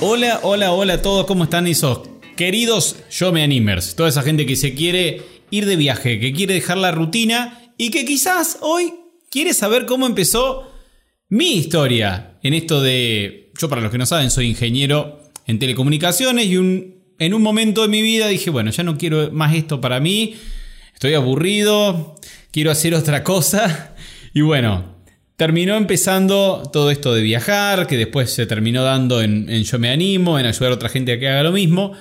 Hola, hola, hola a todos, ¿cómo están esos queridos Yo Me Animers? Toda esa gente que se quiere ir de viaje, que quiere dejar la rutina y que quizás hoy quiere saber cómo empezó mi historia en esto de... Yo para los que no saben soy ingeniero en telecomunicaciones y en un momento de mi vida dije, bueno, ya no quiero más esto para mí, estoy aburrido, quiero hacer otra cosa y bueno, terminó empezando todo esto de viajar, que después se terminó dando en, Yo Me Animo, en ayudar a otra gente a que haga lo mismo.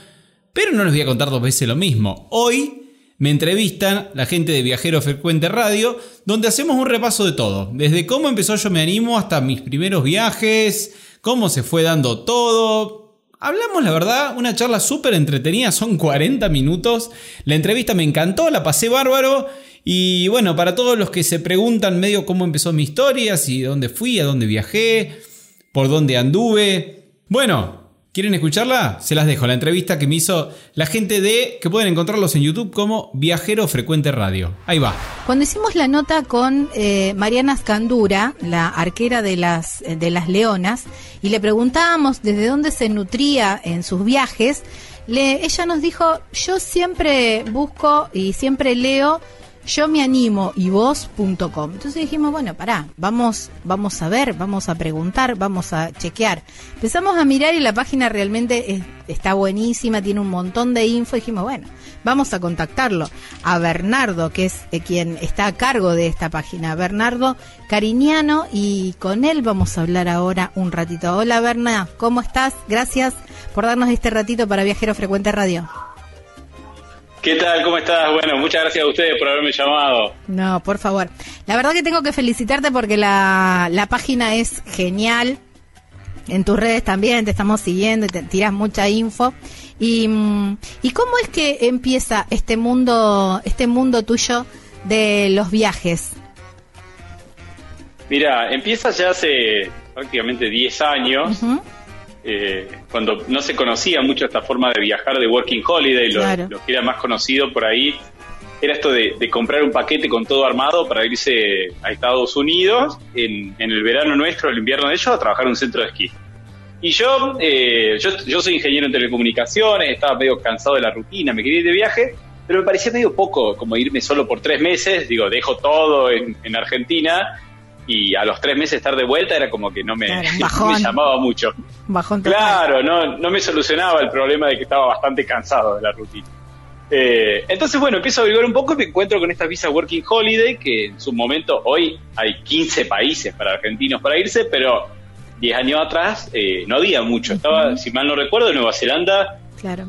Pero no les voy a contar dos veces lo mismo. Hoy me entrevistan la gente de Viajero Frecuente Radio, donde hacemos un repaso de todo. Desde cómo empezó Yo Me Animo hasta mis primeros viajes, cómo se fue dando todo. Hablamos, la verdad, una charla súper entretenida, son 40 minutos. La entrevista me encantó, la pasé bárbaro. Y bueno, para todos los que se preguntan medio cómo empezó mi historia, si dónde fui, a dónde viajé, por dónde anduve. Bueno, ¿quieren escucharla? Se las dejo, la entrevista que me hizo la gente de, que pueden encontrarlos en YouTube como Viajero Frecuente Radio. Ahí va. Cuando hicimos la nota con eh, Mariana Scandura, la arquera de las, eh, de las Leonas, y le preguntábamos desde dónde se nutría en sus viajes, ella nos dijo, yo siempre busco y siempre leo yo me animo y vos.com. Entonces dijimos, bueno, pará, vamos, vamos a ver, vamos a preguntar, vamos a chequear. Empezamos a mirar y la página realmente está buenísima, tiene un montón de info. Dijimos, bueno, vamos a contactarlo a Bernardo, que es eh, quien está a cargo de esta página, Bernardo Cariñano, y con él vamos a hablar ahora un ratito. Hola Berna, ¿cómo estás? Gracias por darnos este ratito para Viajero Frecuente Radio. ¿Qué tal? ¿Cómo estás? Bueno, muchas gracias a ustedes por haberme llamado. No, por favor. La verdad que tengo que felicitarte porque la, la página es genial. En tus redes también te estamos siguiendo y te tiras mucha info. Y, ¿Y cómo es que empieza este mundo, este mundo tuyo de los viajes? Mira, empieza ya hace prácticamente 10 años. Eh, cuando no se conocía mucho esta forma de viajar de Working Holiday, lo, que era más conocido por ahí era esto de, comprar un paquete con todo armado para irse a Estados Unidos en, el verano nuestro, el invierno de ellos, a trabajar en un centro de esquí. Y yo, eh, yo, yo soy ingeniero en telecomunicaciones, estaba medio cansado de la rutina, me quería ir de viaje, pero me parecía medio poco como irme solo por tres meses, digo, dejo todo en, en Argentina y a los tres meses estar de vuelta era como que no me, llamaba mucho. Claro, no, no me solucionaba el problema de que estaba bastante cansado de la rutina. Eh, entonces, bueno, empiezo a averiguar un poco y me encuentro con esta visa Working Holiday, que en su momento, hoy hay 15 países para argentinos para irse, pero 10 años atrás eh, no había mucho. Estaba, si mal no recuerdo, Nueva Zelanda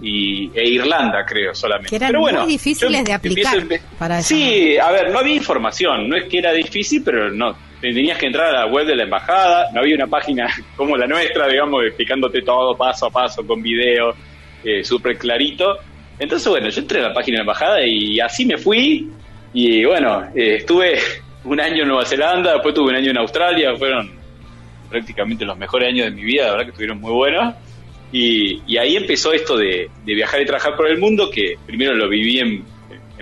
y, e Irlanda, creo, solamente. Que eran pero bueno, muy difíciles de aplicar. para sí, a ver, no había información. No es que era difícil, pero no tenías que entrar a la web de la embajada, no había una página como la nuestra, digamos, explicándote todo paso a paso con video eh, súper clarito. Entonces, bueno, yo entré a la página de la embajada y así me fui. Y bueno, eh, estuve un año en Nueva Zelanda, después tuve un año en Australia, fueron prácticamente los mejores años de mi vida, la verdad que estuvieron muy buenos. Y, ahí empezó esto de, viajar y trabajar por el mundo, que primero lo viví en,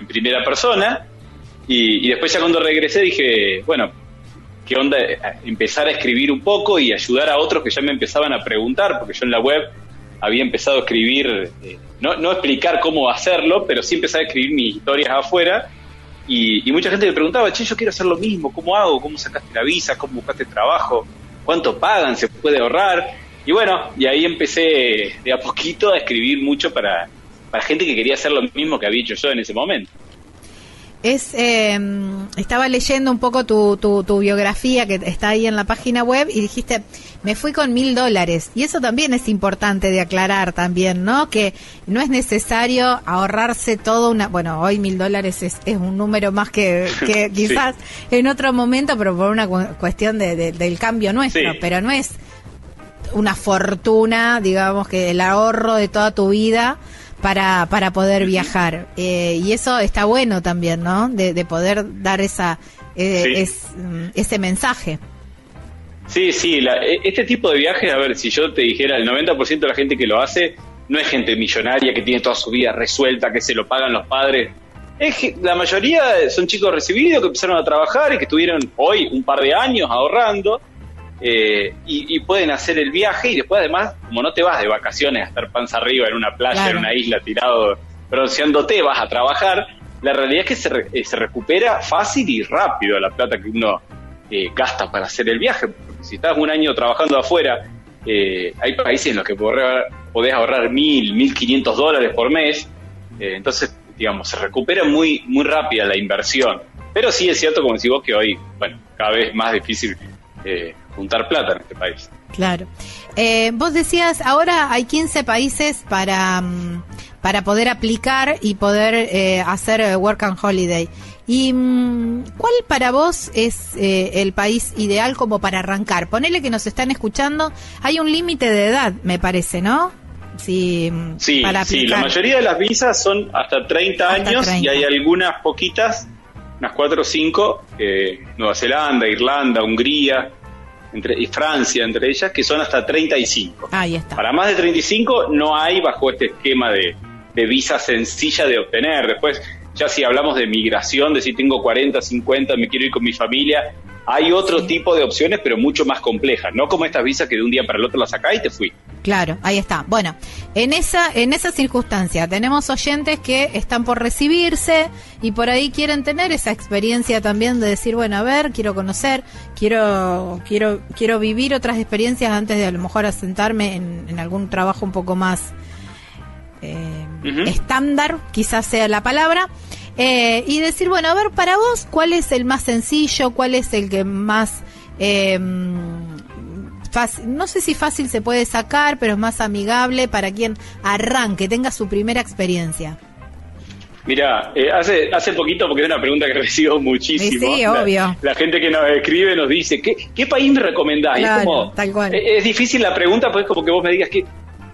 primera persona, y, y, después ya cuando regresé dije, bueno, qué onda empezar a escribir un poco y ayudar a otros que ya me empezaban a preguntar, porque yo en la web había empezado a escribir, eh, no, no explicar cómo hacerlo, pero sí empezar a escribir mis historias afuera. Y, mucha gente me preguntaba, che, yo quiero hacer lo mismo, ¿cómo hago? ¿Cómo sacaste la visa? ¿Cómo buscaste trabajo? ¿Cuánto pagan? ¿Se puede ahorrar? Y bueno, y ahí empecé de a poquito a escribir mucho para, para gente que quería hacer lo mismo que había hecho yo en ese momento. Es eh, estaba leyendo un poco tu, tu, biografía que está ahí en la página web y dijiste me fui con mil dólares y eso también es importante de aclarar también no que no es necesario ahorrarse todo una bueno hoy mil dólares es, es un número más que, que quizás en otro momento pero por una cuestión de, del cambio nuestro pero no es una fortuna, digamos que el ahorro de toda tu vida para, para poder viajar. Eh, y eso está bueno también, ¿no? De, poder dar esa, eh, mm, ese mensaje. Sí, sí, e, este tipo de viajes, a ver, si yo te dijera, el 90% de la gente que lo hace no es gente millonaria que tiene toda su vida resuelta, que se lo pagan los padres. Es la mayoría son chicos recibidos que empezaron a trabajar y que estuvieron hoy un par de años ahorrando eh, y, pueden hacer el viaje y después además, como no te vas de vacaciones a estar panza arriba en una playa, en una isla tirado bronceándote, vas a trabajar, la realidad es que se, eh, se recupera fácil y rápido la plata que uno eh, gasta para hacer el viaje. Porque si estás un año trabajando afuera, hay países en los que podés ahorrar mil, mil quinientos dólares por mes, entonces, digamos, se recupera muy, muy rápida la inversión. Pero sí es cierto, como decís vos, que hoy, bueno, cada vez más difícil eh, juntar plata en este país. Claro. Eh, vos decías, ahora hay 15 países para, mm, para poder aplicar y poder eh, hacer Work and Holiday. ¿Y mm, cuál para vos es el país ideal como para arrancar? Ponele que nos están escuchando. Hay un límite de edad, me parece, ¿no? Sí, mm, sí, sí, la mayoría de las visas son hasta 30 años y hay algunas poquitas unas cuatro o cinco, eh, Nueva Zelanda, Irlanda, Hungría entre, y Francia, entre ellas, que son hasta 35. Ahí está. Para más de 35 no hay bajo este esquema de, de visa sencilla de obtener. Después, ya si hablamos de migración, de si tengo 40, 50, me quiero ir con mi familia, hay otro tipo de opciones, pero mucho más complejas, no como estas visas que de un día para el otro las sacás y te fui. Claro, ahí está. Bueno, en esa, en esa circunstancia tenemos oyentes que están por recibirse y por ahí quieren tener esa experiencia también de decir, bueno, a ver, quiero conocer, quiero, quiero, quiero vivir otras experiencias antes de a lo mejor asentarme en, algún trabajo un poco más eh, estándar, quizás sea la palabra. Eh, y decir, bueno, a ver, para vos, ¿cuál es el más sencillo? ¿Cuál es el que más... Eh, fácil, no sé si fácil se puede sacar, pero es más amigable para quien arranque, tenga su primera experiencia? Mira, eh, hace, hace poquito, porque es una pregunta que recibo muchísimo. Sí, obvio. La, gente que nos escribe nos dice, ¿qué, qué país me recomendás? es, como, tal cual. Es, difícil la pregunta, pues como que vos me digas que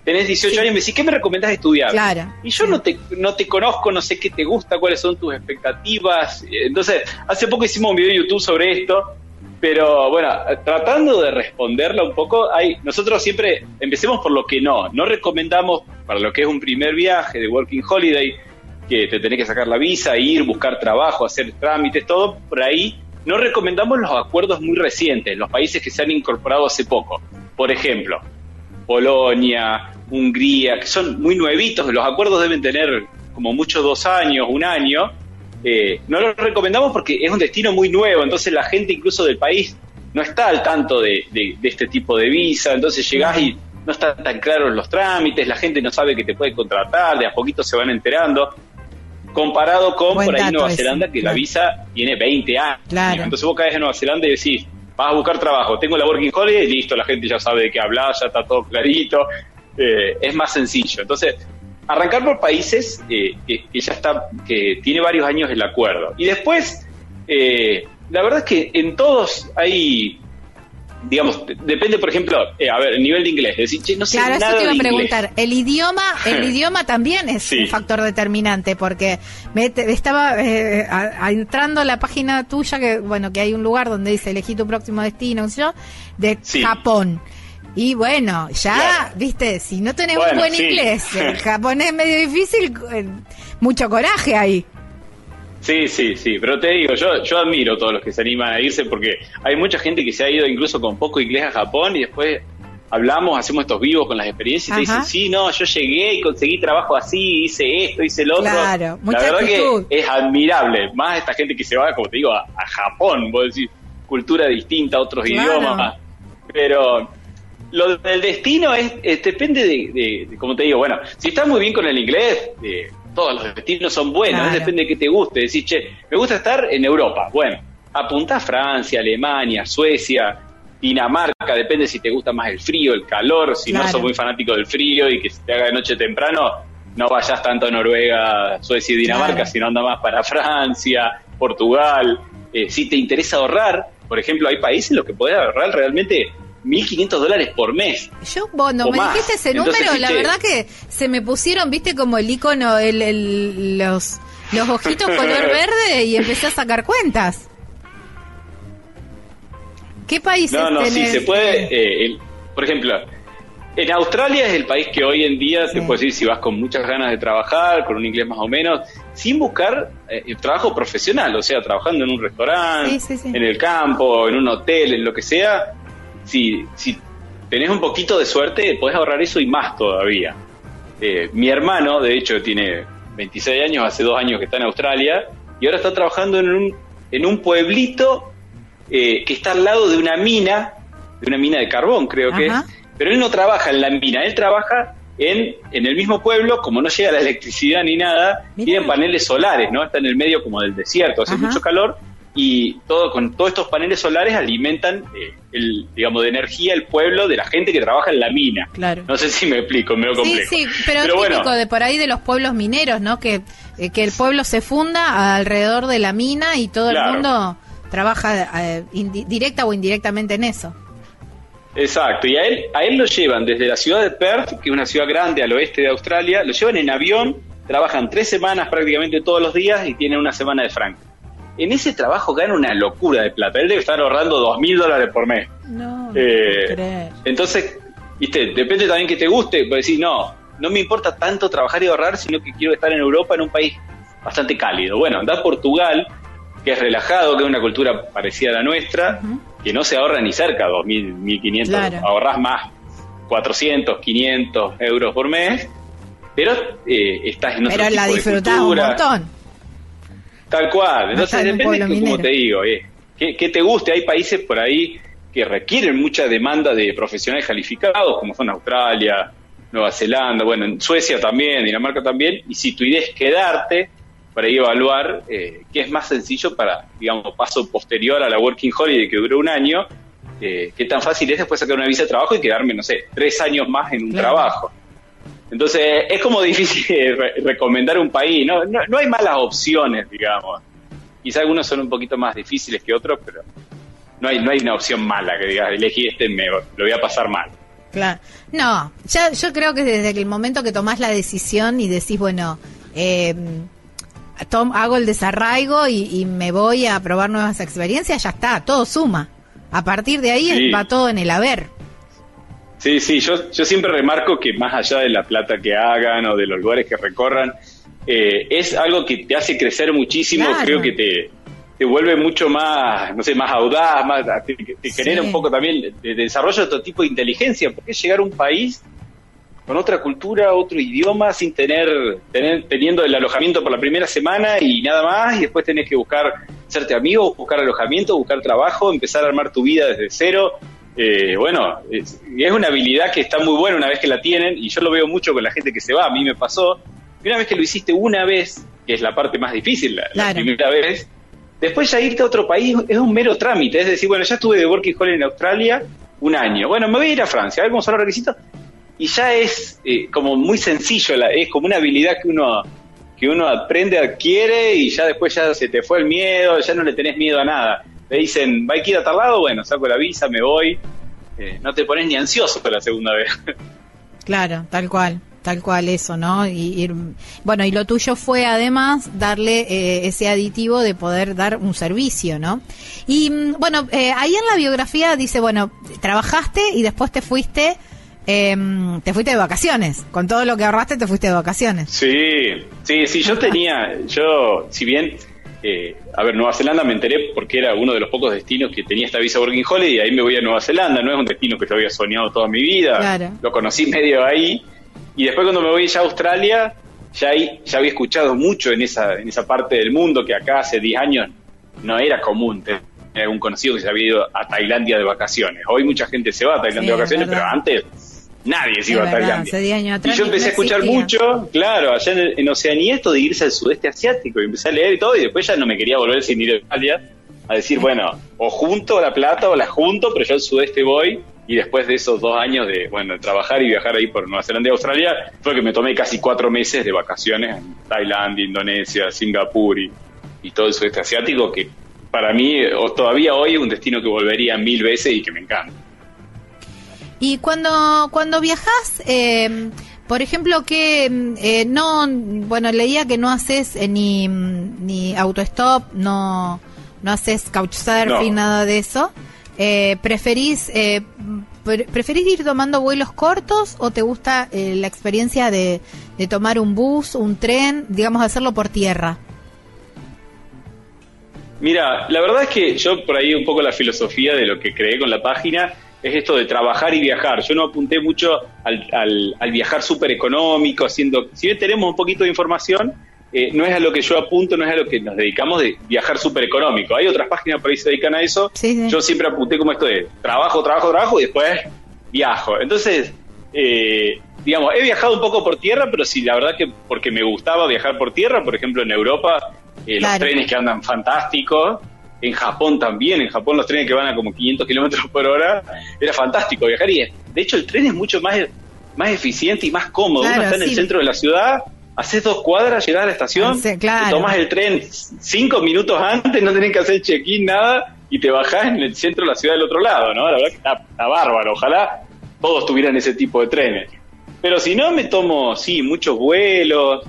tenés 18 años y me decís, ¿qué me recomendás estudiar? Claro. Y yo no, te, no te conozco, no sé qué te gusta, cuáles son tus expectativas. Entonces, hace poco hicimos un video en YouTube sobre esto, pero bueno, tratando de responderla un poco, hay, nosotros siempre empecemos por lo que no. No recomendamos para lo que es un primer viaje de Working Holiday, que te tenés que sacar la visa, ir, buscar trabajo, hacer trámites, todo por ahí. No recomendamos los acuerdos muy recientes, los países que se han incorporado hace poco. Por ejemplo, Polonia, Hungría, que son muy nuevitos, los acuerdos deben tener como mucho dos años, un año. Eh, no los recomendamos porque es un destino muy nuevo, entonces la gente incluso del país no está al tanto de, este tipo de visa, entonces llegás y no están tan claros los trámites, la gente no sabe que te puede contratar, de a poquito se van enterando, comparado con por ahí Nueva Zelanda, que la visa tiene 20 años. Entonces vos caes en Nueva Zelanda y decís, vas a buscar trabajo, tengo la Working Holiday y listo, la gente ya sabe de qué hablar, ya está todo clarito, eh, es más sencillo. Entonces, arrancar por países eh, que, ya está, que tiene varios años el acuerdo. Y después, eh, la verdad es que en todos hay digamos, depende, por ejemplo, eh, a ver, el nivel de inglés. Decir, no sé claro, eso te iba a preguntar. El idioma, el idioma también es un factor determinante, porque me estaba eh, entrando a la página tuya, que bueno, que hay un lugar donde dice elegí tu próximo destino, yo, de Japón. Y bueno, ya, viste, si no tenés un buen inglés, el japonés es medio difícil, eh, mucho coraje ahí. Sí, sí, sí, pero te digo, yo, yo admiro a todos los que se animan a irse porque hay mucha gente que se ha ido incluso con poco inglés a Japón y después hablamos, hacemos estos vivos con las experiencias y te dicen, sí, no, yo llegué y conseguí trabajo así, hice esto, hice lo otro. Claro, La verdad que es admirable, más esta gente que se va, como te digo, a, Japón, vos decís, cultura distinta, otros idiomas, pero lo del destino es, depende de, como te digo, bueno, si estás muy bien con el inglés, eh, todos los destinos son buenos, depende de qué te guste. Decís, che, me gusta estar en Europa. Bueno, apunta a Francia, Alemania, Suecia, Dinamarca, depende si te gusta más el frío, el calor, si no sos muy fanático del frío y que se te haga de noche temprano, no vayas tanto a Noruega, Suecia y Dinamarca, sino anda más para Francia, Portugal. Eh, si te interesa ahorrar, por ejemplo, hay países en los que podés ahorrar realmente 1.500 dólares por mes. Yo, bueno, O me más. dijiste ese Entonces, número, la verdad que se me pusieron, viste, como el icono, el, el- los, los ojitos color verde y empecé a sacar cuentas. ¿Qué países No, no, sí, se puede. eh, el- por ejemplo, en Australia es el país que hoy en día Sí. te puedo decir si vas con muchas ganas de trabajar, con un inglés más o menos, sin buscar eh, el trabajo profesional, o sea, trabajando en un restaurante, Sí, sí, sí. en el campo, en un hotel, en lo que sea. Si, si tenés un poquito de suerte, podés ahorrar eso y más todavía. Eh, mi hermano, de hecho, tiene 26 años, hace dos años que está en Australia, y ahora está trabajando en un, en un pueblito eh, que está al lado de una mina, de una mina de carbón, creo que es. Pero él no trabaja en la mina, él trabaja en, en el mismo pueblo, como no llega la electricidad ni nada, Mirá. tienen paneles solares, ¿no? Está en el medio como del desierto, hace Ajá. mucho calor, y todo con todos estos paneles solares alimentan, eh, el, digamos, de energía el pueblo de la gente que trabaja en la mina. Claro. No sé si me explico, medio Sí, complejo. sí, pero, es bueno, típico de por ahí de los pueblos mineros, ¿no? Que, eh, que el pueblo se funda alrededor de la mina y todo Claro. el mundo trabaja eh, directa o indirectamente en eso. Exacto, y a él, a él lo llevan desde la ciudad de Perth, que es una ciudad grande al oeste de Australia, lo llevan en avión, trabajan tres semanas prácticamente todos los días y tienen una semana de franca. En ese trabajo gana una locura de plata, él debe estar ahorrando dos mil dólares por mes. No, Eh, entonces, viste, depende también que te guste, pues decir, no, no me importa tanto trabajar y ahorrar, sino que quiero estar en Europa, en un país bastante cálido. Bueno, anda a Portugal, que es relajado, que es una cultura parecida a la nuestra, que no se ahorra ni cerca de 2.000, 1.500, Claro. ahorras más 400, 500 euros por mes, pero eh, estás en otro Pero la tipo de disfrutás un cultura. montón. Tal cual. Entonces depende, que, como te digo, eh, que, que te guste. Hay países por ahí que requieren mucha demanda de profesionales calificados, como son Australia, Nueva Zelanda, bueno, en Suecia también, Dinamarca también. Y si tu idea es quedarte, para ahí evaluar eh, qué es más sencillo para, digamos, paso posterior a la Working Holiday que duró un año, eh, qué tan fácil es después sacar una visa de trabajo y quedarme, no sé, tres años más en un Claro. trabajo. Entonces, es como difícil re- recomendar un país, ¿no? No, no hay malas opciones, digamos. Quizá algunos son un poquito más difíciles que otros, pero no hay, no hay una opción mala que digas, elegí este, me, lo voy a pasar mal. Claro. No, ya, yo creo que desde el momento que tomás la decisión y decís, bueno, eh, tom- hago el desarraigo y, y me voy a probar nuevas experiencias, ya está, todo suma. A partir de ahí Sí. va todo en el haber. Sí, sí, yo, yo siempre remarco que más allá de la plata que hagan o de los lugares que recorran, eh, es algo que te hace crecer muchísimo, Claro. creo que te, te vuelve mucho más, no sé, más audaz, más, te, te genera Sí. un poco también de, de desarrollo de otro tipo de inteligencia, porque es llegar a un país con otra cultura, otro idioma, sin tener, tener teniendo el alojamiento por la primera semana y nada más, y después tenés que buscar hacerte amigo, buscar alojamiento, buscar trabajo, empezar a armar tu vida desde cero. Eh, bueno, es, es una habilidad que está muy buena una vez que la tienen, y yo lo veo mucho con la gente que se va, a mí me pasó, que una vez que lo hiciste una vez, que es la parte más difícil, la, primera vez, después ya irte a otro país es un mero trámite, es decir, bueno, ya estuve de Working Holiday en Australia un año, bueno, me voy a ir a Francia, a ver cómo son los requisitos, y ya es eh, como muy sencillo, la- es como una habilidad que uno que uno aprende, adquiere y ya después ya se te fue el miedo, ya no le tenés miedo a nada. Le dicen, ¿va a ir a tal lado? Bueno, saco la visa, me voy. Eh, no te pones ni ansioso para la segunda vez. Claro, tal cual, tal cual eso, ¿no? Y bueno, y lo tuyo fue además darle eh, ese aditivo de poder dar un servicio, ¿no? Y mm, bueno, eh, ahí en la biografía dice, bueno, trabajaste y después te fuiste, eh, te fuiste de vacaciones, con todo lo que ahorraste te fuiste de vacaciones. Sí, sí, sí, yo tenía, yo, si bien, eh, a ver, Nueva Zelanda me enteré porque era uno de los pocos destinos que tenía esta visa Working Holiday y ahí me voy a Nueva Zelanda, no es un destino que yo había soñado toda mi vida, Claro. lo conocí medio ahí y después cuando me voy ya a Australia, ya ahí, ya había escuchado mucho en esa, en esa parte del mundo que acá hace 10 años no era común tener algún conocido que se había ido a Tailandia de vacaciones. Hoy mucha gente se va a Tailandia Sí, de vacaciones, pero antes nadie se iba a Tailandia. hace 10 años atrás y yo empecé no a escuchar mucho, claro, allá en, en Oceanía, esto de irse al sudeste asiático, y empecé a leer y todo, y después ya no me quería volver sin ir a Italia, a decir, bueno, o junto la plata o la junto, pero yo al sudeste voy, y después de esos dos años de, bueno, trabajar y viajar ahí por Nueva Zelanda y Australia, fue que me tomé casi cuatro meses de vacaciones en Tailandia, Indonesia, Singapur y, y todo el sudeste asiático, que para mí, o todavía hoy, es un destino que volvería mil veces y que me encanta. Y cuando, cuando viajas, eh, por ejemplo, que eh, no, bueno, leía que no haces eh, ni, ni autostop, no, no haces couchsurfing, nada de eso. Eh, ¿Preferís eh, preferís ir tomando vuelos cortos o te gusta eh, la experiencia de, de tomar un bus, un tren, digamos, hacerlo por tierra? Mira, la verdad es que yo por ahí un poco la filosofía de lo que creé con la página es esto de trabajar y viajar. Yo no apunté mucho al, al, viajar súper económico, haciendo, si bien tenemos un poquito de información, eh, no es a lo que yo apunto, no es a lo que nos dedicamos de viajar súper económico. Hay otras páginas por ahí que se dedican a eso. Yo siempre apunté como esto de trabajo, trabajo, trabajo y después viajo. Entonces, eh, digamos, he viajado un poco por tierra, pero sí, la verdad que porque me gustaba viajar por tierra, por ejemplo, en Europa, eh, los trenes que andan fantásticos en Japón también, en Japón los trenes que van a como 500 kilómetros por hora, era fantástico viajar y de hecho el tren es mucho más, más eficiente y más cómodo. Uno está en el centro de la ciudad, haces dos cuadras, llegás a la estación, tomas el tren cinco minutos antes, no tenés que hacer check-in, nada, y te bajás en el centro de la ciudad del otro lado, ¿no? La verdad que está, está bárbaro, ojalá todos tuvieran ese tipo de trenes. Pero si no, me tomo, sí, muchos vuelos,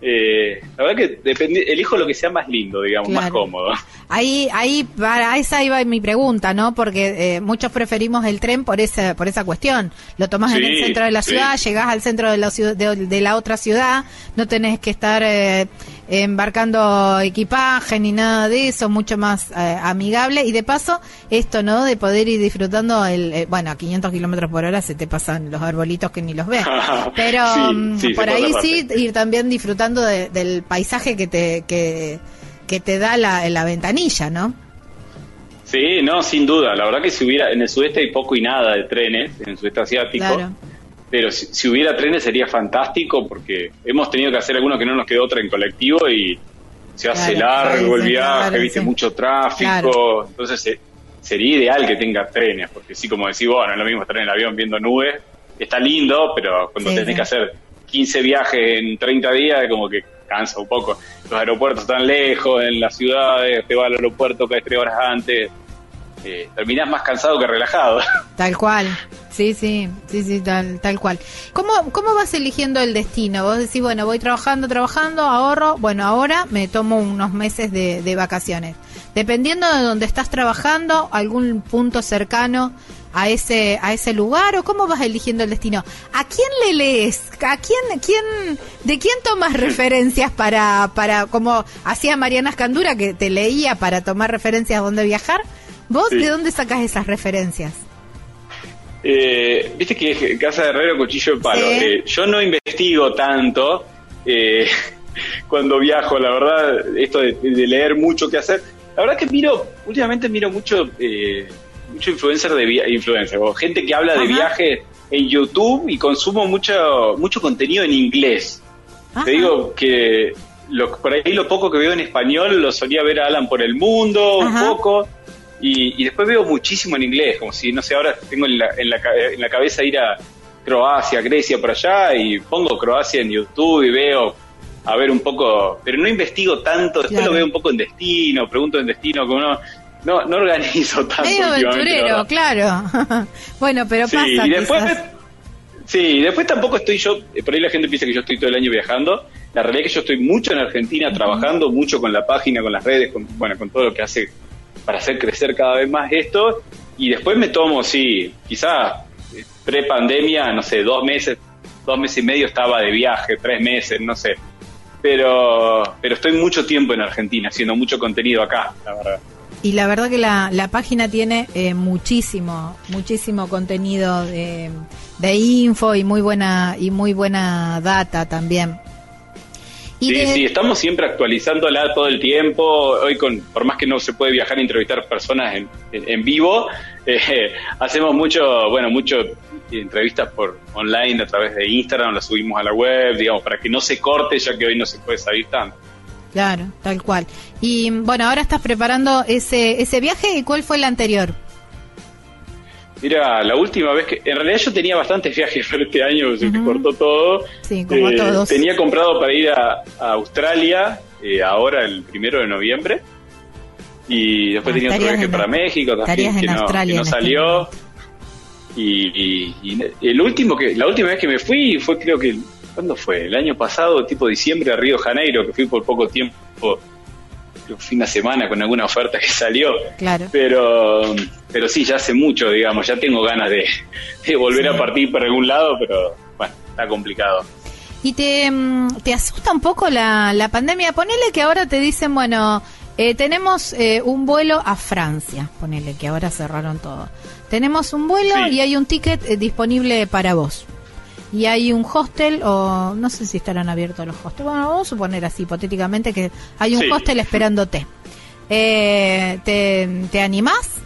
eh, la verdad que depende, elijo lo que sea más lindo, digamos, más cómodo. Ahí, ahí, para esa iba mi pregunta, ¿no? Porque eh, muchos preferimos el tren por esa, por esa cuestión. Lo tomas en el centro de la ciudad, llegás al centro de la, ciudad, de, la otra ciudad, no tenés que estar eh, embarcando equipaje ni nada de eso, mucho más eh, amigable. Y de paso, esto, ¿no? De poder ir disfrutando, el, bueno, a 500 kilómetros por hora se te pasan los arbolitos que ni los ves. Pero mm, por ahí sí, ir también disfrutando del paisaje que te, que, que te da la, la ventanilla, ¿no? Sí, no, sin duda. La verdad que si hubiera, en el sudeste hay poco y nada de trenes, en el sudeste asiático. Pero si, hubiera trenes sería fantástico porque hemos tenido que hacer algunos que no nos quedó otra en colectivo y se hace largo el viaje, viste mucho tráfico. Entonces eh, sería ideal que tenga trenes, porque sí, como decís, bueno, es lo mismo estar en el avión viendo nubes. Está lindo, pero cuando tenés que hacer 15 viajes en 30 días, como que cansa un poco. Los aeropuertos están lejos, en las ciudades, te va al aeropuerto caes tres horas antes, eh, terminás más cansado que relajado. Tal cual. Sí, sí, sí, sí, tal, tal cual. ¿Cómo, ¿Cómo vas eligiendo el destino? Vos decís, bueno, voy trabajando, trabajando, ahorro, bueno, ahora me tomo unos meses de, de vacaciones. Dependiendo de dónde estás trabajando, algún punto cercano a ese a ese lugar o cómo vas eligiendo el destino? ¿A quién le lees? ¿A quién quién de quién tomas referencias para para como hacía Mariana Escandura que te leía para tomar referencias a dónde viajar? ¿Vos de dónde sacas esas referencias? Eh, Viste que casa de herrero cuchillo de palo. Eh, yo no investigo tanto eh, cuando viajo, la verdad, esto de, de, leer mucho qué hacer. La verdad que miro, últimamente miro mucho eh, mucho influencer de influencer, o gente que habla de viajes en YouTube y consumo mucho, mucho contenido en inglés. Te digo que lo, por ahí lo poco que veo en español lo solía ver a Alan por el mundo, un poco, y, después veo muchísimo en inglés, como si, no sé, ahora tengo en la, en la, en la cabeza ir a Croacia, Grecia, por allá, y pongo Croacia en YouTube y veo a ver un poco, pero no investigo tanto, después lo veo un poco en destino, pregunto en destino, como no, no, no organizo tanto. Medio aventurero, claro. bueno, pero pasa. Y después, sí, después tampoco estoy yo, por ahí la gente piensa que yo estoy todo el año viajando. La realidad es que yo estoy mucho en Argentina trabajando, mucho con la página, con las redes, con, bueno, con todo lo que hace para hacer crecer cada vez más esto. Y después me tomo, sí, quizás eh, pre-pandemia, no sé, dos meses, dos meses y medio estaba de viaje, tres meses, no sé. Pero, pero estoy mucho tiempo en Argentina, haciendo mucho contenido acá, la verdad. Y la verdad que la, la página tiene eh, muchísimo, muchísimo contenido de, de, info y muy buena y muy buena data también. Sí, sí, estamos siempre actualizándola todo el tiempo. Hoy, con por más que no se puede viajar a entrevistar personas en, en, vivo, eh, hacemos mucho, bueno, mucho entrevistas por online a través de Instagram, las subimos a la web, digamos, para que no se corte, ya que hoy no se puede salir tanto. Claro, tal cual. Y bueno, ahora estás preparando ese, ese viaje y ¿cuál fue el anterior? Mira, la última vez que. En realidad yo tenía bastantes viajes para este año, se me cortó todo. Sí, como eh, todos. Tenía comprado para ir a, Australia, eh, ahora el primero de noviembre. Y después ah, tenía otro viaje para México también, que no, que no, salió. Y, el último que, la última vez que me fui fue creo que, ¿cuándo fue? El año pasado, tipo diciembre a Río de Janeiro, que fui por poco tiempo, fin de semana con alguna oferta que salió. Claro. Pero, pero sí, ya hace mucho, digamos, ya tengo ganas de, volver a partir por algún lado, pero bueno, está complicado. ¿Y te, mm, te asusta un poco la, la pandemia? Ponele que ahora te dicen, bueno, eh, tenemos eh, un vuelo a Francia, ponele que ahora cerraron todo. Tenemos un vuelo y hay un ticket eh, disponible para vos. Y hay un hostel, o no sé si estarán abiertos los hostels. Bueno, vamos a suponer así, hipotéticamente, que hay un hostel esperándote. ¿te, ¿Te animás?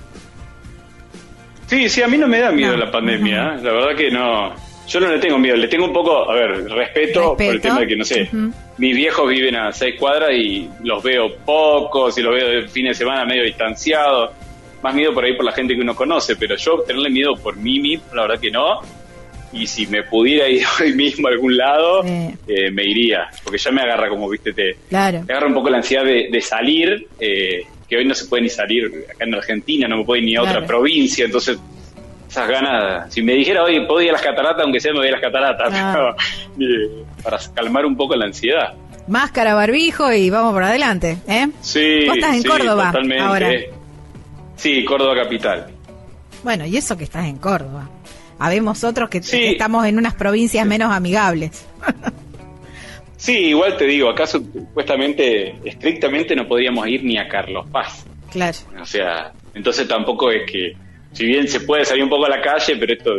Sí, sí, a mí no me da miedo la pandemia. La verdad que no. Yo no le tengo miedo, le tengo un poco, a ver, respeto, por el tema de que, no sé, mis viejos viven a seis cuadras y los veo pocos y los veo de fin de semana medio distanciados. Más miedo por ahí por la gente que uno conoce, pero yo tenerle miedo por mí mismo, la verdad que no. Y si me pudiera ir hoy mismo a algún lado, eh, me iría, porque ya me agarra como, viste, te, agarra un poco la ansiedad de, salir, eh, que hoy no se puede ni salir acá en Argentina, no me puedo ir ni a otra provincia, entonces esas ganas. Si me dijera, hoy puedo ir a las cataratas, aunque sea me voy a las cataratas, ah. para calmar un poco la ansiedad. Máscara, barbijo y vamos por adelante, ¿eh? Sí. Vos estás en Córdoba totalmente. ahora. Sí, Córdoba capital. Bueno, y eso que estás en Córdoba. Habemos otros que, estamos en unas provincias menos amigables. sí, igual te digo, acaso supuestamente, estrictamente no podríamos ir ni a Carlos Paz. Claro. O sea, entonces tampoco es que si bien se puede salir un poco a la calle, pero esto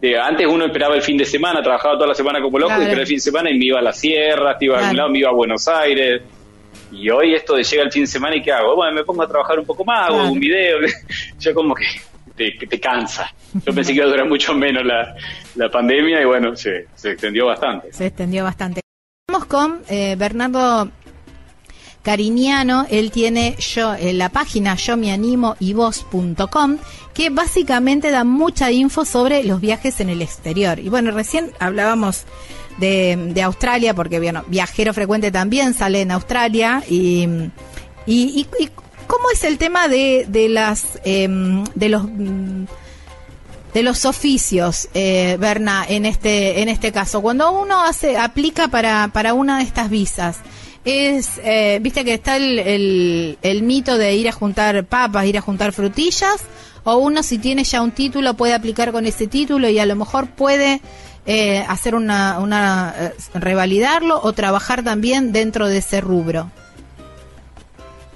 de, antes uno esperaba el fin de semana, trabajaba toda la semana como loco, y esperaba el fin de semana y me iba a la sierra, iba a algún lado, me iba a Buenos Aires. Y hoy esto de llega el fin de semana y ¿qué hago? Bueno, me pongo a trabajar un poco más, hago un video. Yo como que te, te, cansa. Yo pensé que iba a durar mucho menos la, la pandemia y bueno, se, se extendió bastante. Se extendió bastante. Vamos con eh, Bernardo Cariñano, él tiene yo en la página yo me animo y vos.com que básicamente da mucha info sobre los viajes en el exterior. Y bueno, recién hablábamos de, Australia, porque bueno, viajero frecuente también sale en Australia y, y, cómo es el tema de, de las em, de los de los oficios, eh, Berna, en este en este caso, cuando uno hace aplica para para una de estas visas es, eh, viste que está el, el, mito de ir a juntar papas, ir a juntar frutillas, o uno si tiene ya un título puede aplicar con ese título y a lo mejor puede eh, hacer una, una eh, revalidarlo o trabajar también dentro de ese rubro.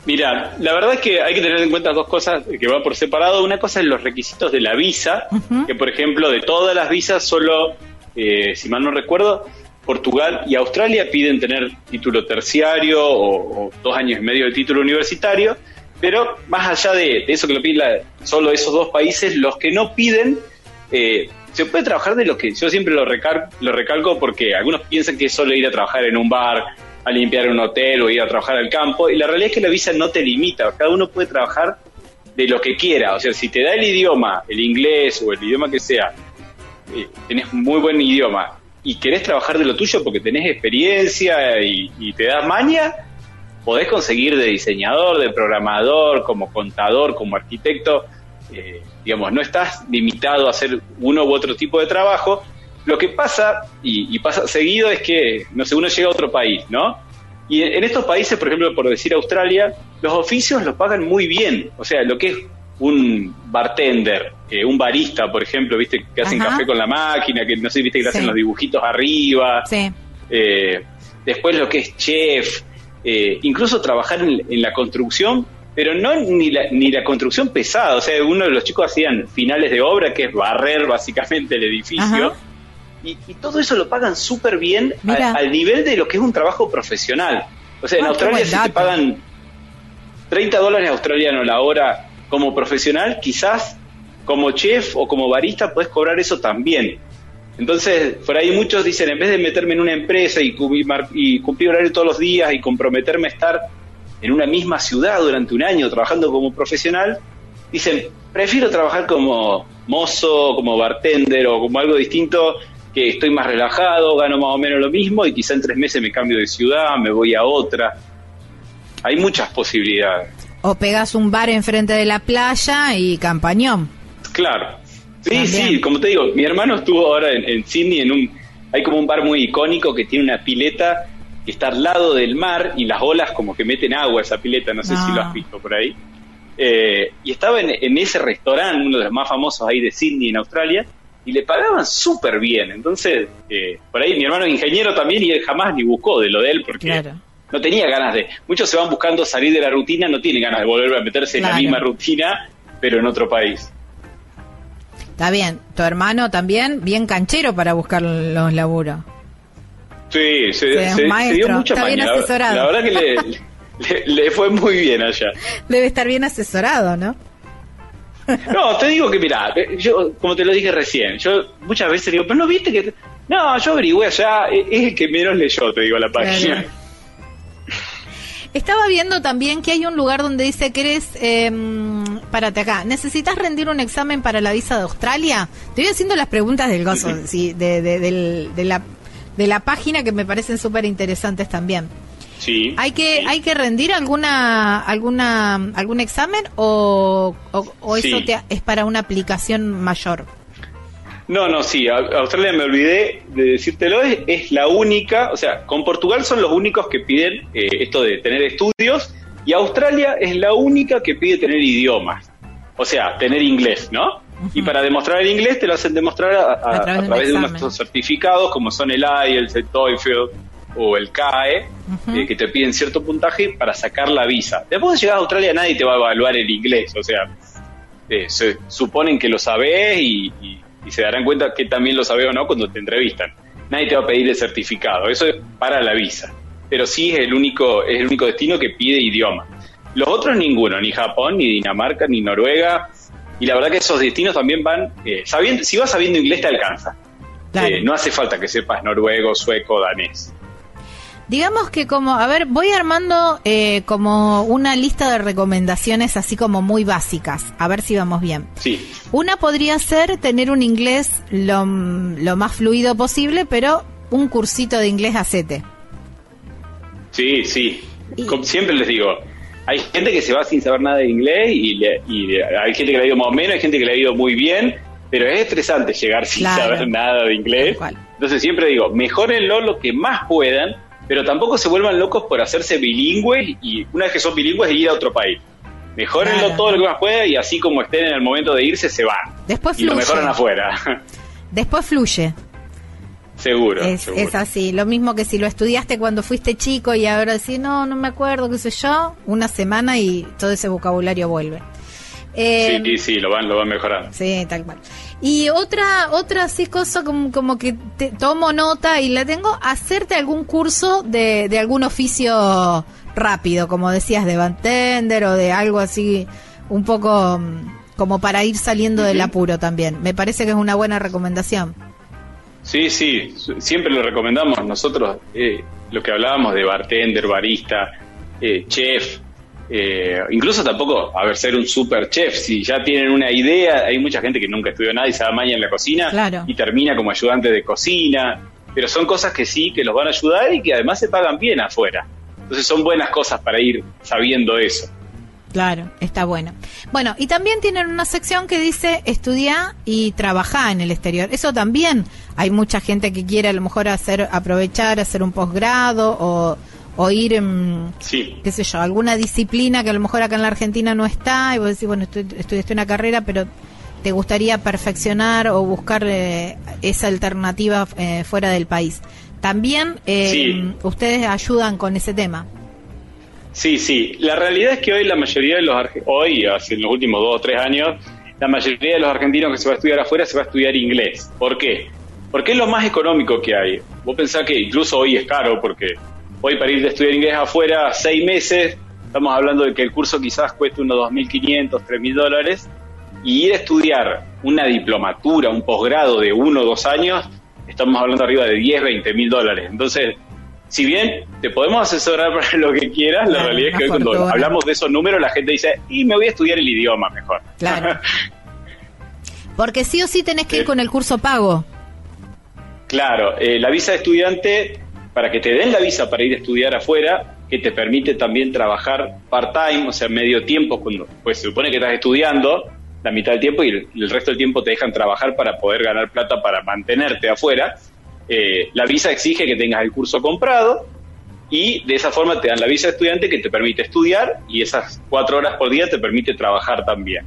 Mira, la verdad es que hay que tener en cuenta dos cosas que van por separado. Una cosa es los requisitos de la visa, que por ejemplo de todas las visas solo, si mal no recuerdo, Portugal y Australia piden tener título terciario o, dos años y medio de título universitario, pero más allá de, eso que lo piden solo esos dos países, los que no piden, eh, se puede trabajar de lo que yo siempre lo, lo recalco porque algunos piensan que es solo ir a trabajar en un bar, a limpiar un hotel o ir a trabajar al campo, y la realidad es que la visa no te limita, cada uno puede trabajar de lo que quiera, o sea, si te da el idioma, el inglés o el idioma que sea, eh, tenés muy buen idioma y querés trabajar de lo tuyo porque tenés experiencia y, te das maña, podés conseguir de diseñador, de programador, como contador, como arquitecto. Eh, digamos, no estás limitado a hacer uno u otro tipo de trabajo. Lo que pasa, y, pasa seguido, es que, no sé, uno llega a otro país, ¿no? Y en estos países, por ejemplo, por decir Australia, los oficios los pagan muy bien. O sea, lo que es un bartender, eh, un barista, por ejemplo, viste que hacen café con la máquina, que no sé, viste que le hacen los dibujitos arriba. Eh, después lo que es chef, eh, incluso trabajar en, la construcción, pero no ni la, ni la construcción pesada. O sea, uno de los chicos hacían finales de obra, que es barrer básicamente el edificio. Y, todo eso lo pagan súper bien al, nivel de lo que es un trabajo profesional. O sea, en ah, Australia si te pagan 30 dólares australianos la hora como profesional, quizás como chef o como barista puedes cobrar eso también. Entonces, por ahí muchos dicen, en vez de meterme en una empresa y y cumplir horario todos los días y comprometerme a estar en una misma ciudad durante un año trabajando como profesional, dicen, prefiero trabajar como mozo, como bartender o como algo distinto, que estoy más relajado, gano más o menos lo mismo y quizá en tres meses me cambio de ciudad, me voy a otra. Hay muchas posibilidades. O pegas un bar enfrente de la playa y campañón. Claro, Sí, sí, como te digo, mi hermano estuvo ahora en, Sydney en un... Hay como un bar muy icónico que tiene una pileta que está al lado del mar y las olas como que meten agua a esa pileta, no sé si lo has visto por ahí. Eh, y estaba en, ese restaurante, uno de los más famosos ahí de Sydney, en Australia, y le pagaban súper bien. Entonces, eh, por ahí mi hermano es ingeniero también y él jamás ni buscó de lo de él porque no tenía ganas de... Muchos se van buscando salir de la rutina, no tienen ganas de volver a meterse en la misma rutina, pero en otro país. Está bien, tu hermano también, bien canchero para buscar los laburos. Sí, se, dio mucha Está bien asesorado. La, verdad que le, le, fue muy bien allá. Debe estar bien asesorado, ¿no? No, te digo que mira, yo como te lo dije recién, yo muchas veces digo, pero no viste que... No, yo averigüé allá, e, es el que menos leyó, te digo, la página. Estaba viendo también que hay un lugar donde dice que eres, eh, párate acá, ¿necesitas rendir un examen para la visa de Australia? Te voy haciendo las preguntas del gozo, sí, de, de, la, de la página que me parecen súper interesantes también. Sí. ¿Hay que, ¿Hay que rendir alguna, alguna, algún examen o, o, eso es para una aplicación mayor? No, no, sí, Australia me olvidé de decírtelo, es, es la única, o sea, con Portugal son los únicos que piden eh, esto de tener estudios y Australia es la única que pide tener idiomas, o sea, tener inglés, ¿no? Y para demostrar el inglés te lo hacen demostrar a, través, de, unos certificados como son el IELTS, el TOEFL o el CAE, eh, que te piden cierto puntaje para sacar la visa. Después de llegar a Australia nadie te va a evaluar el inglés, o sea, eh, se suponen que lo sabes y y se darán cuenta que también lo sabe o no cuando te entrevistan. Nadie te va a pedir el certificado, eso es para la visa. Pero sí es el único, es el único destino que pide idioma. Los otros ninguno, ni Japón, ni Dinamarca, ni Noruega. Y la verdad que esos destinos también van, eh, sabiendo, si vas sabiendo inglés te alcanza. Eh, no hace falta que sepas noruego, sueco, danés. Digamos que como, a ver, voy armando eh, como una lista de recomendaciones así como muy básicas, a ver si vamos bien. Sí. Una podría ser tener un inglés lo, más fluido posible, pero un cursito de inglés hacete. Sí, sí. Como siempre les digo, hay gente que se va sin saber nada de inglés y, hay gente que le ha ido más o menos, hay gente que le ha ido muy bien, pero es estresante llegar sin saber nada de inglés. Entonces siempre digo, mejorenlo lo que más puedan pero tampoco se vuelvan locos por hacerse bilingües y una vez que son bilingües ir a otro país. Mejórenlo todo lo que más pueda y así como estén en el momento de irse, se van. Después y lo mejoran afuera. Después fluye. Seguro es, así. Lo mismo que si lo estudiaste cuando fuiste chico y ahora decís, no, no me acuerdo, qué sé yo, una semana y todo ese vocabulario vuelve. sí, em, sí, lo van, lo van mejorando. Sí, tal cual. Y otra, otra así cosa como, como que te, tomo nota y la tengo, hacerte algún curso de, de algún oficio rápido, como decías, de bartender o de algo así, un poco mm, como para ir saliendo del apuro también. Me parece que es una buena recomendación. Sí, sí, siempre lo recomendamos nosotros, eh, lo que hablábamos de bartender, barista, eh, chef, eh, incluso tampoco, a ver, ser un super chef, si ya tienen una idea, hay mucha gente que nunca estudió nada y se maña en la cocina y termina como ayudante de cocina, pero son cosas que sí, que los van a ayudar y que además se pagan bien afuera. Entonces son buenas cosas para ir sabiendo eso. Claro, está bueno. Bueno, y también tienen una sección que dice estudiar y trabajar en el exterior. Eso también hay mucha gente que quiere a lo mejor hacer aprovechar, hacer un posgrado o o ir en, qué sé yo, alguna disciplina que a lo mejor acá en la Argentina no está y vos decís, bueno, estudiaste una carrera, pero te gustaría perfeccionar o buscar eh, esa alternativa eh, fuera del país. También eh, ustedes ayudan con ese tema. Sí, sí. La realidad es que hoy la mayoría de los hoy, hace los últimos dos o tres años, la mayoría de los argentinos que se va a estudiar afuera se va a estudiar inglés. ¿Por qué? Porque es lo más económico que hay. Vos pensás que incluso hoy es caro porque Hoy para ir a estudiar inglés afuera seis meses, estamos hablando de que el curso quizás cueste unos 2.500, 3.000 dólares, y ir a estudiar una diplomatura, un posgrado de uno o dos años, estamos hablando arriba de 10, 20 mil dólares. Entonces, si bien te podemos asesorar para lo que quieras, la realidad es que hoy cuando hablamos de esos números la gente dice, y me voy a estudiar el idioma mejor. Claro. Porque sí o sí tenés que ir con el curso pago. Claro, eh, la visa de estudiante para que te den la visa para ir a estudiar afuera, que te permite también trabajar part-time, o sea, medio tiempo, cuando pues se supone que estás estudiando, la mitad del tiempo y el, resto del tiempo te dejan trabajar para poder ganar plata para mantenerte afuera. Eh, la visa exige que tengas el curso comprado y de esa forma te dan la visa de estudiante que te permite estudiar y esas cuatro horas por día te permite trabajar también.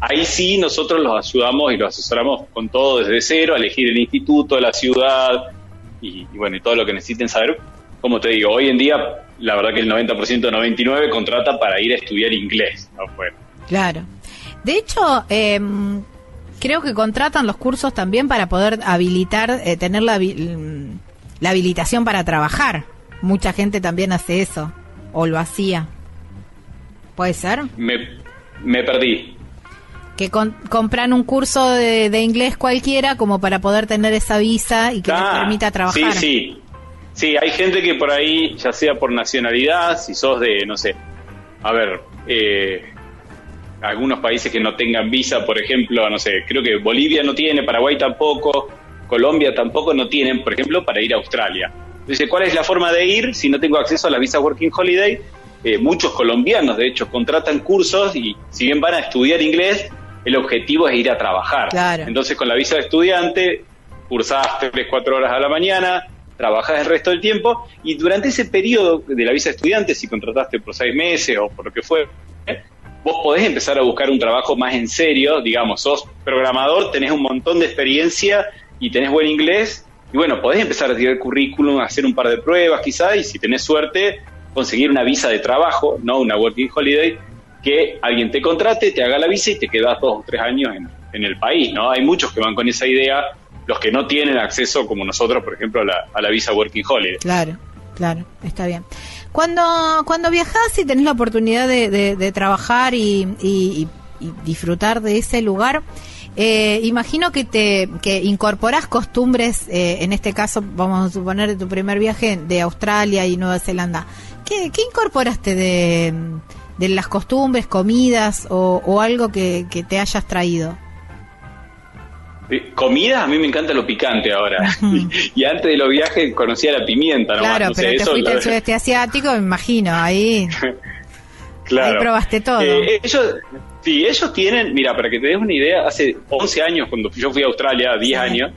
Ahí sí nosotros los ayudamos y los asesoramos con todo desde cero, a elegir el instituto, la ciudad y, bueno, y todo lo que necesiten saber. Como te digo, hoy en día la verdad que el 90%, 99% contrata para ir a estudiar inglés afuera. Claro. De hecho, em, creo que contratan los cursos también para poder habilitar, eh, tener la, la habilitación para trabajar. Mucha gente también hace eso, o lo hacía. ¿Puede ser? Me, me perdí. Que compran un curso de, inglés cualquiera como para poder tener esa visa y que les ah, permita trabajar. Sí, sí. Sí, hay gente que por ahí, ya sea por nacionalidad, si sos de, no sé, a ver, eh, algunos países que no tengan visa, por ejemplo, no sé, creo que Bolivia no tiene, Paraguay tampoco, Colombia tampoco no tienen, por ejemplo, para ir a Australia. Dice, ¿cuál es la forma de ir si no tengo acceso a la visa Working Holiday? Eh, muchos colombianos, de hecho, contratan cursos y si bien van a estudiar inglés, el objetivo es ir a trabajar. Entonces, con la visa de estudiante, cursás 3, 4 horas a la mañana, trabajás el resto del tiempo y durante ese periodo de la visa de estudiante, si contrataste por 6 meses o por lo que fue, vos podés empezar a buscar un trabajo más en serio, digamos, sos programador, tenés un montón de experiencia y tenés buen inglés y bueno, podés empezar a tirar el currículum, hacer un par de pruebas quizás, y si tenés suerte, conseguir una visa de trabajo, no una working holiday, que alguien te contrate, te haga la visa y te quedas dos o tres años en, el país, ¿no? Hay muchos que van con esa idea, los que no tienen acceso, como nosotros, por ejemplo, a la, visa working holiday. Claro, claro, está bien. Cuando, cuando viajás y tenés la oportunidad de, trabajar y, y disfrutar de ese lugar, eh, imagino que te que incorporás costumbres, eh, en este caso vamos a suponer de tu primer viaje de Australia y Nueva Zelanda. ¿Qué, qué incorporaste de, de, las costumbres, comidas o, algo que, te hayas traído? Comida, a mí me encanta lo picante ahora. y, antes de los viajes conocía la pimienta. Claro, pero te fuiste al sudeste asiático, me imagino, ahí, claro. ahí probaste todo. Eh, ellos, Sí, ellos tienen, mira, para que te des una idea, hace 11 años, cuando yo fui a Australia, 10 años,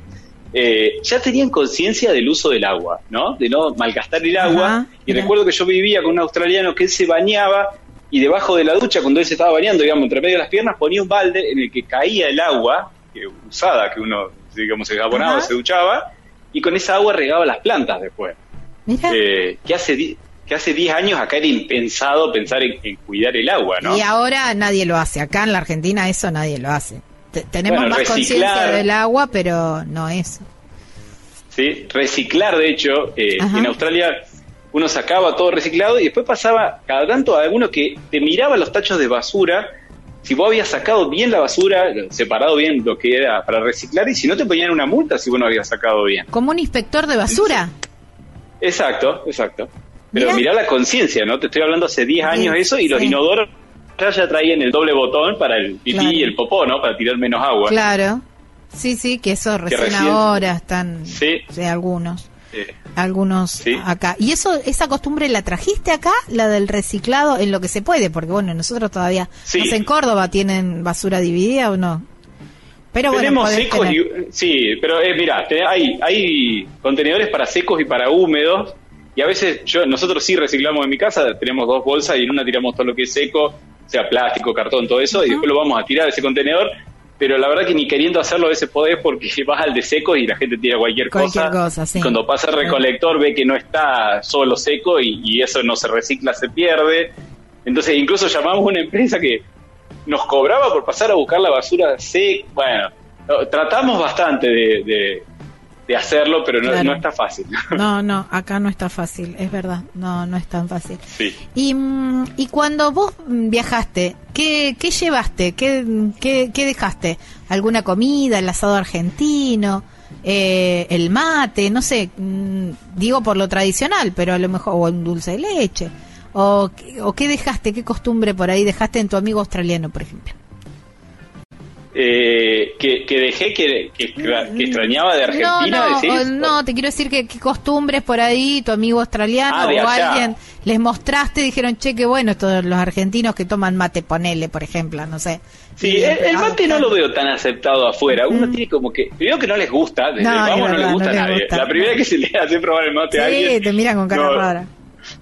eh, ya tenían conciencia del uso del agua, ¿no? De no malgastar el agua. y recuerdo que yo vivía con un australiano que él se bañaba y debajo de la ducha, cuando él se estaba bañando, digamos, entre medio de las piernas, ponía un balde en el que caía el agua que, usada, que uno, digamos, se jabonaba, se duchaba, y con esa agua regaba las plantas después. Mira. Eh, que hace que hace 10 años acá era impensado pensar en, cuidar el agua, ¿no? Y ahora nadie lo hace. Acá en la Argentina eso nadie lo hace. tenemos más conciencia del agua, pero no eso. Sí, reciclar, de hecho, eh, en Australia uno sacaba todo reciclado y después pasaba cada tanto a alguno que te miraba los tachos de basura si vos habías sacado bien la basura, separado bien lo que era para reciclar, y si no te ponían una multa si vos no habías sacado bien. Como un inspector de basura. Exacto, exacto. Pero mirá, la conciencia, ¿no? Te estoy hablando hace 10 años eso y los inodoros ya traían el doble botón para el pipí y el popó, ¿no? Para tirar menos agua. Claro. Sí, sí, que eso recién, ahora están sí. algunos. Algunos acá. ¿Y eso esa costumbre la trajiste acá, la del reciclado, en lo que se puede? Porque bueno, nosotros todavía, no sé, en Córdoba tienen basura dividida o no. Pero Tenemos secos y, sí, pero eh, mira, hay, hay contenedores para secos y para húmedos y a veces yo nosotros sí reciclamos en mi casa, tenemos dos bolsas y en una tiramos todo lo que es seco, sea plástico, cartón, todo eso, y después lo vamos a tirar ese contenedor. Pero la verdad que ni queriendo hacerlo a veces podés porque vas al de seco y la gente tira cualquier, cosa. Y cuando pasa el recolector ve que no está solo seco y, eso no se recicla, se pierde. Entonces incluso llamamos a una empresa que nos cobraba por pasar a buscar la basura seca. Bueno, tratamos bastante de, de hacerlo, pero no, está fácil. No, no, acá no está fácil, es verdad, no, no es tan fácil. Y, mm, y cuando vos viajaste, ¿qué, qué llevaste? ¿Qué, qué, dejaste? ¿Alguna comida, el asado argentino? Eh, el mate, no sé, mm, digo por lo tradicional, pero a lo mejor, o un dulce de leche, o, o qué dejaste, qué costumbre por ahí dejaste en tu amigo australiano, por ejemplo. Eh, que, que dejé que, que, que extrañaba de Argentina. No, no, decís? o- no, te quiero decir que costumbres por ahí, tu amigo australiano Ah, o allá. alguien les mostraste dijeron, che, qué bueno estos los argentinos que toman mate, ponele, por ejemplo, no sé. Sí, Y el, el mate no lo veo tan aceptado afuera. Uno tiene como que. Primero que no les gusta, desde No, vamos no les gusta a nadie. gusta. La primera que se le hace probar el mate a Sí, alguien. te miran con cara no, rara.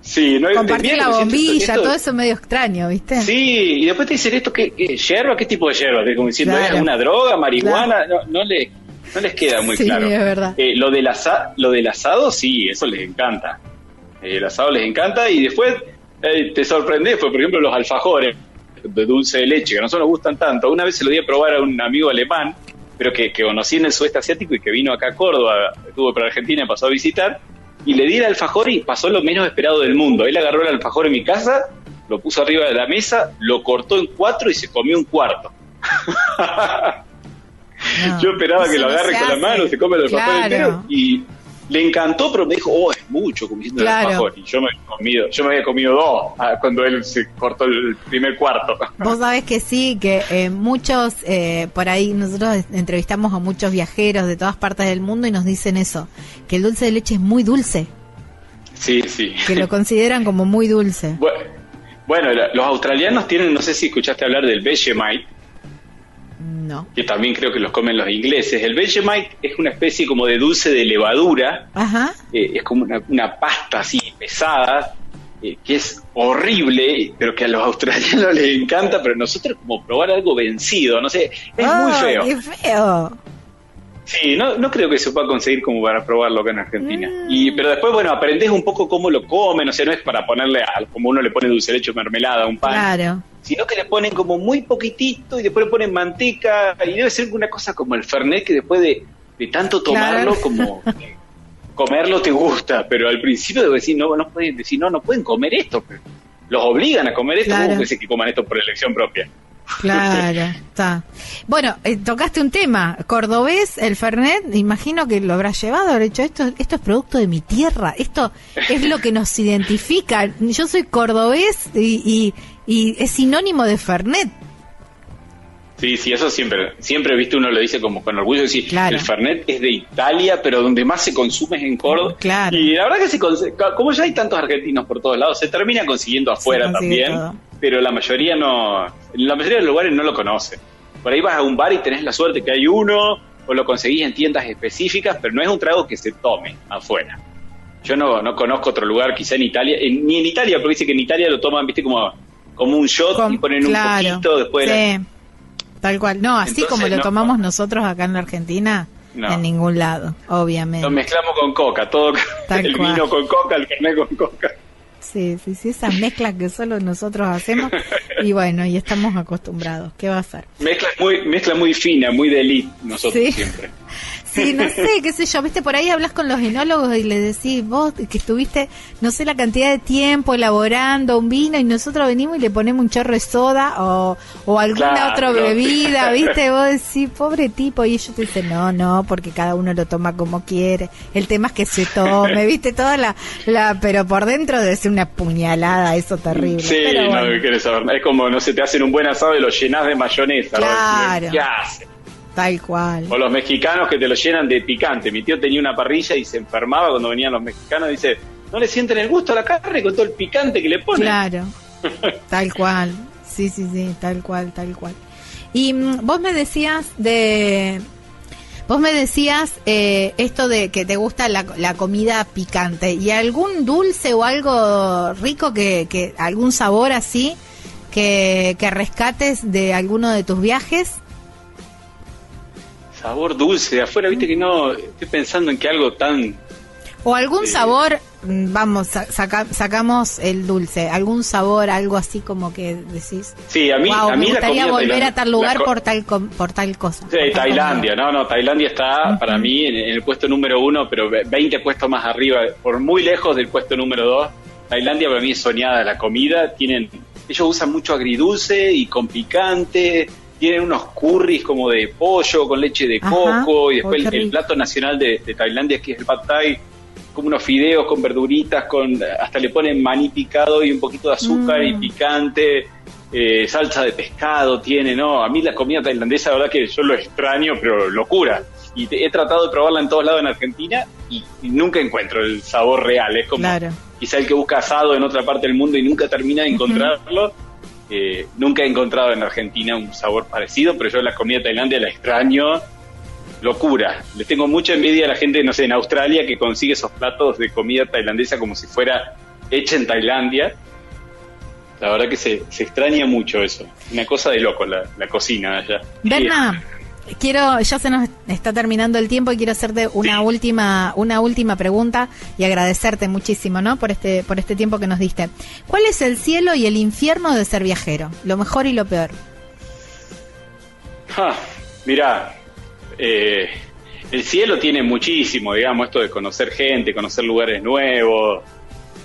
Sí, no Compartir la bombilla, esto- todo eso medio extraño, ¿viste? Sí, y después te dicen esto, ¿qué, qué, ¿Yerba? ¿Qué tipo de? Te Como diciendo, Claro. ¿es una droga, marihuana? No, no, le, no les queda muy Sí, claro. es verdad. Eh, lo, del asa- lo del asado, sí, eso les encanta. Eh, el asado les encanta y después eh, te sorprendes, pues, por ejemplo, los alfajores de dulce de leche, que a nosotros nos gustan tanto. Una vez se lo di a probar a un amigo alemán, pero que, que conocí en el sudeste asiático y que vino acá a Córdoba, estuvo por Argentina y pasó a visitar, y le di el alfajor y pasó lo menos esperado del mundo. Él agarró el alfajor en mi casa, lo puso arriba de la mesa, lo cortó en cuatro y se comió un cuarto. No, Yo esperaba que lo agarre con la mano, se come el alfajor Claro. entero y le encantó, pero me dijo, oh, es mucho comiendo Claro. el alfajor. Y yo me, había comido, yo me había comido dos ah, cuando él se cortó el primer cuarto. Vos sabés que sí, que eh, muchos, eh, por ahí nosotros entrevistamos a muchos viajeros de todas partes del mundo y nos dicen eso, que el dulce de leche es muy dulce, Sí, sí. que lo consideran como muy dulce. Bu- Bueno, los australianos tienen, no sé si escuchaste hablar del Vegemite, No. que también creo que los comen los ingleses. El Vegemite es una especie como de dulce de levadura, Ajá. eh, es como una, una pasta así pesada, eh, que es horrible, pero que a los australianos les encanta, pero nosotros como probar algo vencido, no sé, es muy feo. ¡Qué feo! Sí, no, no creo que se pueda conseguir como para probarlo acá en Argentina. Mm. Y, pero después, bueno, aprendes un poco cómo lo comen, o sea, no es para ponerle, a, como uno le pone dulce leche o mermelada a un pan, Claro. sino que le ponen como muy poquitito y después le ponen manteca y debe ser una cosa como el Fernet que después de, de tanto tomarlo Claro. como comerlo te gusta, pero al principio debo decir, no, no pueden decir, no, no pueden comer esto, los obligan a comer esto, Claro. ¿cómo puede ser que coman esto por elección propia? Claro, está. Bueno, eh, tocaste un tema, cordobés, el Fernet, imagino que lo habrás llevado, habrá dicho, esto, esto es producto de mi tierra, esto es lo que nos identifica. Yo soy cordobés y, y, y es sinónimo de Fernet. Sí, sí, eso siempre, siempre, viste, uno lo dice como con orgullo, decir, Claro. el Fernet es de Italia, pero donde más se consume es en Córdoba. Claro. Y la verdad que se como ya hay tantos argentinos por todos lados, se termina consiguiendo afuera también, todo. pero la mayoría no, la mayoría de los lugares no lo conocen. Por ahí vas a un bar y tenés la suerte que hay uno, o lo conseguís en tiendas específicas, pero no es un trago que se tome afuera. Yo no, no conozco otro lugar, quizá en Italia, en- ni en Italia, porque dice que en Italia lo toman, viste, como, como un shot y ponen claro, un poquito después. de la- tal cual. No, así Entonces, como lo no. tomamos nosotros acá en la Argentina, No. en ningún lado, Lo obviamente. mezclamos con coca, todo Tal el cual. vino con coca, el fernet con coca. Sí, sí, sí, esas mezclas que solo nosotros hacemos y bueno, y estamos acostumbrados. ¿Qué va a ser? Mezcla muy, mezcla muy fina, muy de elite, nosotros Sí. siempre. Sí, no sé, qué sé yo, viste, por ahí hablas con los enólogos y les decís, vos que estuviste, no sé la cantidad de tiempo elaborando un vino y nosotros venimos y le ponemos un chorro de soda o, o alguna Claro. otra bebida, viste, vos decís, pobre tipo, y ellos te dicen, no, no, porque cada uno lo toma como quiere, el tema es que se tome, viste, toda la, la pero por dentro debe ser una puñalada, eso terrible. Sí, Pero no bueno, querés saber. Es como, no sé, te hacen un buen asado y lo llenás de mayonesa. ¿no? Claro. ¿Qué hace? Tal cual. O los mexicanos que te lo llenan de picante. Mi tío tenía una parrilla y se enfermaba cuando venían los mexicanos. Dice, no le sienten el gusto a la carne con todo el picante que le ponen. Claro, tal cual. Sí, sí, sí, tal cual, tal cual. Y mm, vos me decías de... Vos me decías eh, esto de que te gusta la, la comida picante. ¿Y algún dulce o algo rico que, que algún sabor así que, que rescates de alguno de tus viajes? Sabor dulce de afuera, viste que no. Estoy pensando en que algo tan. O algún Sí. sabor, mm, vamos, sa- saca- sacamos el dulce, algún sabor, algo así como que decís, Sí, a mí, wow, a mí me gustaría volver a tal lugar por tal por tal cosa. Sí, Tailandia, comida. no, no, Tailandia está para mí en, en el puesto número uno, pero ve- 20 puestos más arriba, por muy lejos del puesto número dos. Tailandia para mí es soñada la comida, tienen, ellos usan mucho agridulce y con picante, tienen unos curries como de pollo con leche de Ajá, coco y después oh, qué el, plato nacional de, de Tailandia que es el pad thai, como unos fideos con verduritas, con hasta le ponen maní picado y un poquito de azúcar Mm. y picante. eh, salsa de pescado tiene, ¿no? A mí la comida tailandesa, la verdad que yo lo extraño, pero locura. Y he tratado de probarla en todos lados en Argentina y, nunca encuentro el sabor real. Es como quizá el que busca asado en otra parte del mundo y nunca termina de encontrarlo. Eh, nunca he encontrado en Argentina un sabor parecido, pero yo la comida tailandia la extraño. Locura. Le tengo mucha envidia a la gente, no sé, en Australia que consigue esos platos de comida tailandesa como si fuera hecha en Tailandia la verdad que se, se extraña mucho eso. Una cosa de loco la, la cocina allá. Berna, quiero, ya se nos está terminando el tiempo y quiero hacerte una última, una última pregunta y agradecerte muchísimo, ¿no? Por este, por este tiempo que nos diste. ¿Cuál es el cielo y el infierno de ser viajero? Lo mejor y lo peor. Ah, mirá, eh, el cielo tiene muchísimo, digamos, esto de conocer gente, conocer lugares nuevos,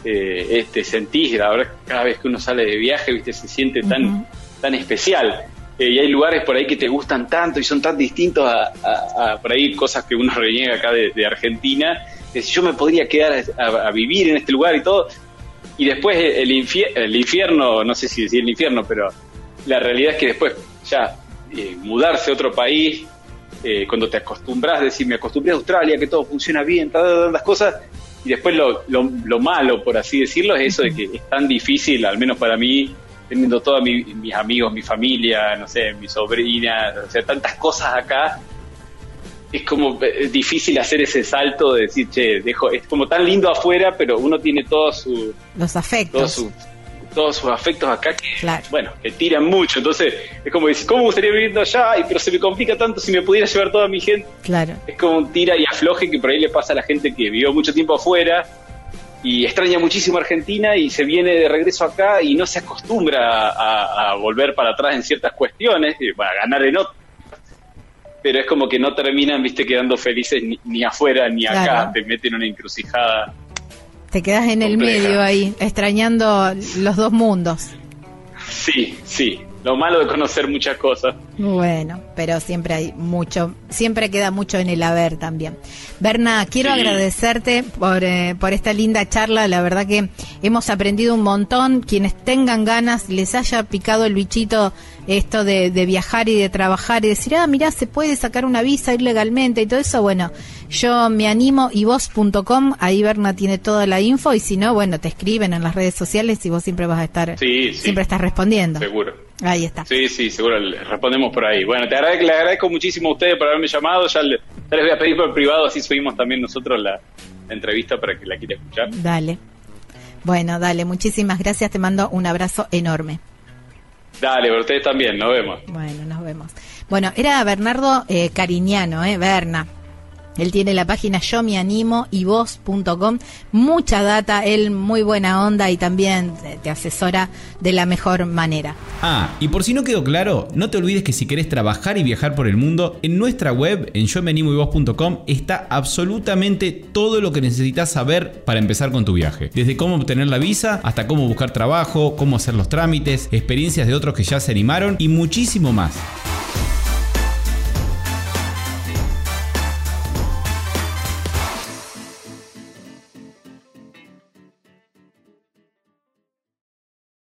eh, este, sentís, la verdad, cada vez que uno sale de viaje, viste, se siente tan, tan especial. Eh, y hay lugares por ahí que te gustan tanto y son tan distintos a, por ahí cosas que uno reniega acá de, Argentina, que si yo me podría quedar a, vivir en este lugar y todo, y después el, el infierno, no sé si decir el infierno, pero la realidad es que después ya eh, mudarse a otro país, cuando te acostumbras, decir, me acostumbré a Australia, que todo funciona bien, todas las cosas, y después lo, lo, malo, por así decirlo, es eso de que es tan difícil, al menos para mí, teniendo todos mis amigos, mi familia, no sé, mi sobrina, o sea, tantas cosas acá, es como difícil hacer ese salto de decir, che, dejo, es como tan lindo afuera, pero uno tiene todos su, los afectos todos sus afectos acá que, bueno, que tiran mucho. Entonces, es como decir, ¿cómo me gustaría viviendo allá? Y, pero se me complica tanto si me pudiera llevar toda mi gente. Claro. Es como un tira y afloje que por ahí le pasa a la gente que vivió mucho tiempo afuera y extraña muchísimo Argentina y se viene de regreso acá y no se acostumbra a, volver para atrás en ciertas cuestiones, y, a ganar en otras. Pero es como que no terminan, viste, quedando felices ni, afuera ni acá, te meten una encrucijada te quedas en el medio ahí, extrañando los dos mundos. Sí, sí. Lo malo de conocer muchas cosas. Bueno, pero siempre hay mucho, siempre queda mucho en el haber también. Berna, quiero agradecerte por, eh, por esta linda charla. La verdad que hemos aprendido un montón. Quienes tengan ganas, les haya picado el bichito esto de, viajar y de trabajar y decir, ah, mirá, se puede sacar una visa, ir legalmente y todo eso, bueno, yo me animo y vos.com, ahí Berna tiene toda la info y si no, bueno, te escriben en las redes sociales y vos siempre vas a estar, siempre estás respondiendo. Seguro. Ahí está. Sí, sí, seguro, respondemos por ahí. Bueno, te agradezco, le agradezco muchísimo a ustedes por haberme llamado, ya, les voy a pedir por privado, así subimos también nosotros la, entrevista para que la quiera escuchar. Dale. Bueno, dale, muchísimas gracias, te mando un abrazo enorme. Dale, pero ustedes también, nos vemos. Bueno, nos vemos. Bueno, era Bernardo eh, Cariñano, ¿eh? Berna. Él tiene la página yo me animo y vos.com. Mucha data, él muy buena onda y también te asesora de la mejor manera. Ah, y por si no quedó claro, no te olvides que si querés trabajar y viajar por el mundo, en nuestra web, en yo me animo y vos.com, está absolutamente todo lo que necesitas saber para empezar con tu viaje. Desde cómo obtener la visa hasta cómo buscar trabajo, cómo hacer los trámites, experiencias de otros que ya se animaron y muchísimo más.